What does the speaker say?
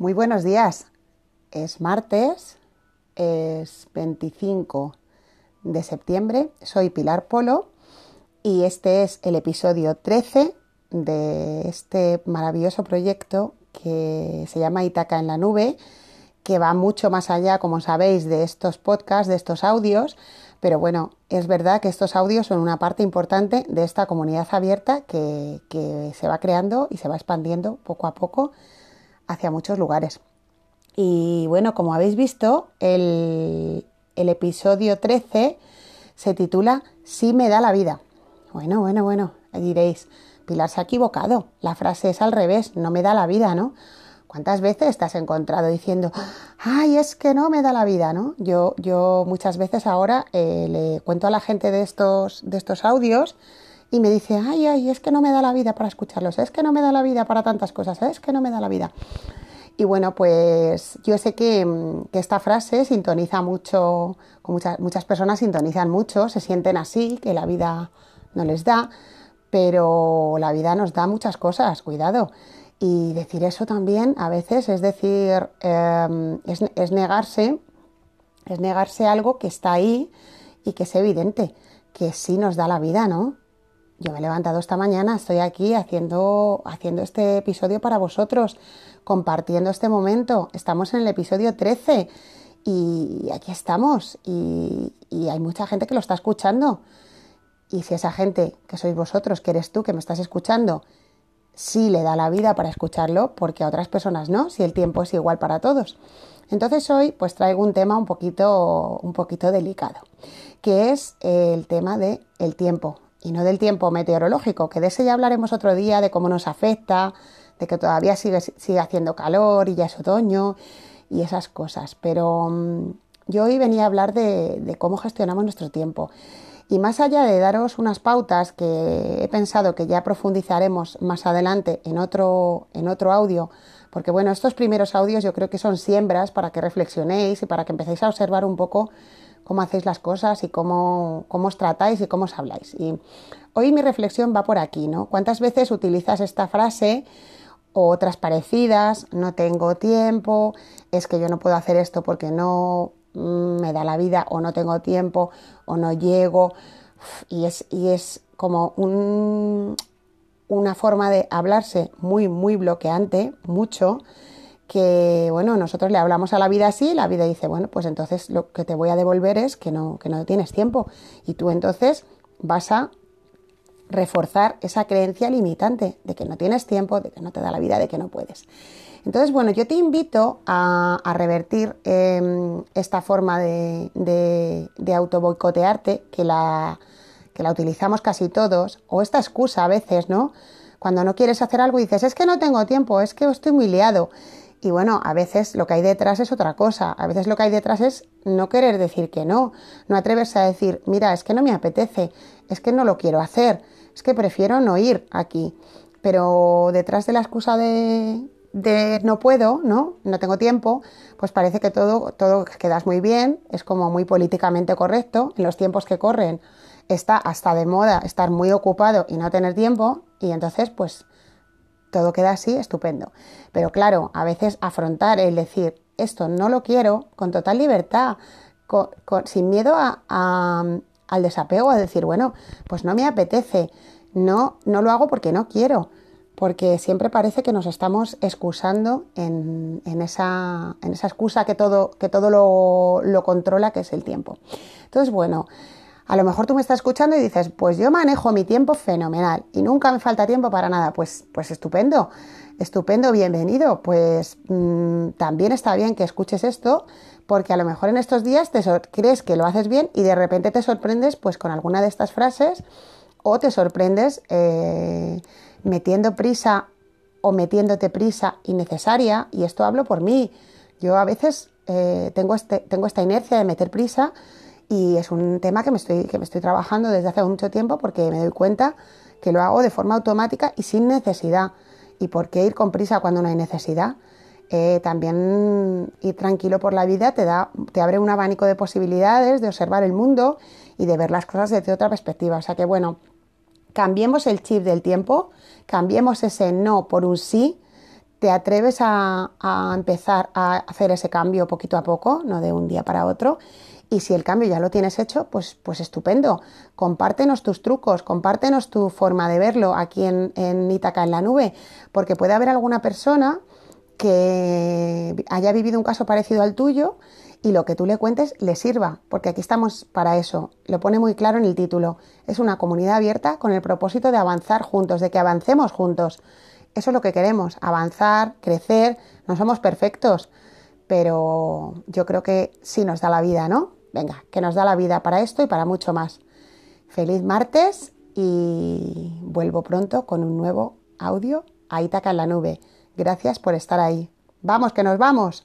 Muy buenos días. Es martes, es 25 de septiembre. Soy Pilar Polo y este es el episodio 13 de este maravilloso proyecto que se llama Itaca en la nube, que va mucho más allá, como sabéis, de estos podcasts, de estos audios. Pero bueno, es verdad que estos audios son una parte importante de esta comunidad abierta que, que se va creando y se va expandiendo poco a poco hacia muchos lugares. Y bueno, como habéis visto, el, el episodio 13 se titula Sí me da la vida. Bueno, bueno, bueno, diréis, Pilar se ha equivocado, la frase es al revés, no me da la vida, ¿no? ¿Cuántas veces te has encontrado diciendo, ay, es que no me da la vida, ¿no? Yo, yo muchas veces ahora eh, le cuento a la gente de estos, de estos audios y me dice, ay, ay, es que no me da la vida para escucharlos, es que no me da la vida para tantas cosas, es que no me da la vida. Y bueno, pues yo sé que, que esta frase sintoniza mucho, con muchas, muchas personas sintonizan mucho, se sienten así, que la vida no les da, pero la vida nos da muchas cosas, cuidado. Y decir eso también a veces es decir, eh, es, es negarse, es negarse algo que está ahí y que es evidente, que sí nos da la vida, ¿no? Yo me he levantado esta mañana, estoy aquí haciendo, haciendo este episodio para vosotros, compartiendo este momento. Estamos en el episodio 13 y aquí estamos y, hay mucha gente que lo está escuchando. Y si esa gente, que sois vosotros, que eres tú, que me estás escuchando, sí le da la vida para escucharlo, porque a otras personas no, si el tiempo es igual para todos. Entonces hoy pues traigo un tema un poquito, un poquito delicado, que es el tema del el tiempo, y no del tiempo meteorológico, que de ese ya hablaremos otro día, de cómo nos afecta, de que todavía sigue, sigue haciendo calor y ya es otoño y esas cosas. Pero um, yo hoy venía a hablar de, de, cómo gestionamos nuestro tiempo. Y más allá de daros unas pautas que he pensado que ya profundizaremos más adelante en otro, en otro audio, porque bueno, estos primeros audios yo creo que son siembras para que reflexionéis y para que empecéis a observar un poco cómo hacéis las cosas y cómo, cómo os tratáis y cómo os habláis. Y hoy mi reflexión va por aquí, ¿no? ¿Cuántas veces utilizas esta frase o otras parecidas? No tengo tiempo, es que yo no puedo hacer esto porque no mm, me da la vida o no tengo tiempo o no llego. Y es, y es como un, una forma de hablarse muy, muy bloqueante, mucho, que bueno, nosotros le hablamos a la vida así, la vida dice, bueno, pues entonces lo que te voy a devolver es que no, que no tienes tiempo. Y tú entonces vas a reforzar esa creencia limitante de que no tienes tiempo, de que no te da la vida, de que no puedes. Entonces, bueno, yo te invito a, revertir eh, esta forma de, de, de que la, que la utilizamos casi todos, o esta excusa a veces, ¿no? Cuando no quieres hacer algo y dices, es que no tengo tiempo, es que estoy muy liado. Y bueno, a veces lo que hay detrás es otra cosa. A veces lo que hay detrás es no querer decir que no, no atreverse a decir, mira, es que no me apetece, es que no lo quiero hacer, es que prefiero no ir aquí. Pero detrás de la excusa de, de no puedo, ¿no? No tengo tiempo, pues parece que todo, todo quedas muy bien, es como muy políticamente correcto. En los tiempos que corren está hasta de moda estar muy ocupado y no tener tiempo, y entonces, pues todo queda así, estupendo. Pero claro, a veces afrontar el decir, esto no lo quiero, con total libertad, sin miedo al desapego, a decir, bueno, pues no me apetece, no, no lo hago porque no quiero, porque siempre parece que nos estamos excusando en, en, esa, en esa, excusa que todo, que todo lo, lo controla, que es el tiempo. Entonces, bueno, a lo mejor tú me estás escuchando y dices, pues yo manejo mi tiempo fenomenal y nunca me falta tiempo para nada. Pues, pues estupendo, estupendo, bienvenido. Pues mmm, también está bien que escuches esto porque a lo mejor en estos días te crees que lo haces bien y de repente te sorprendes pues con alguna de estas frases o te sorprendes eh, metiendo prisa o metiéndote prisa innecesaria y esto hablo por mí. Yo a veces eh, tengo, este, tengo esta inercia de meter prisa y es un tema que me, estoy, que me estoy trabajando desde hace mucho tiempo porque me doy cuenta que lo hago de forma automática y sin necesidad. ¿Y por qué ir con prisa cuando no hay necesidad? Eh, también ir tranquilo por la vida te, da, te abre un abanico de posibilidades de observar el mundo y de ver las cosas desde otra perspectiva. O sea que bueno, cambiemos el chip del tiempo, cambiemos ese no por un sí, te atreves a, empezar a hacer ese cambio poquito a poco, no de un día para otro. Y si el cambio ya lo tienes hecho, pues, pues estupendo. Compártenos tus trucos, compártenos tu forma de verlo aquí en, en Itaca en la nube, porque puede haber alguna persona que haya vivido un caso parecido al tuyo y lo que tú le cuentes le sirva, porque aquí estamos para eso. Lo pone muy claro en el título. Es una comunidad abierta con el propósito de avanzar juntos, de que avancemos juntos. Eso es lo que queremos, avanzar, crecer. No somos perfectos, pero yo creo que sí nos da la vida, ¿no? Venga, que nos da la vida para esto y para mucho más. Feliz martes y vuelvo pronto con un nuevo audio a Itaca en la nube. Gracias por estar ahí. Vamos, que nos vamos.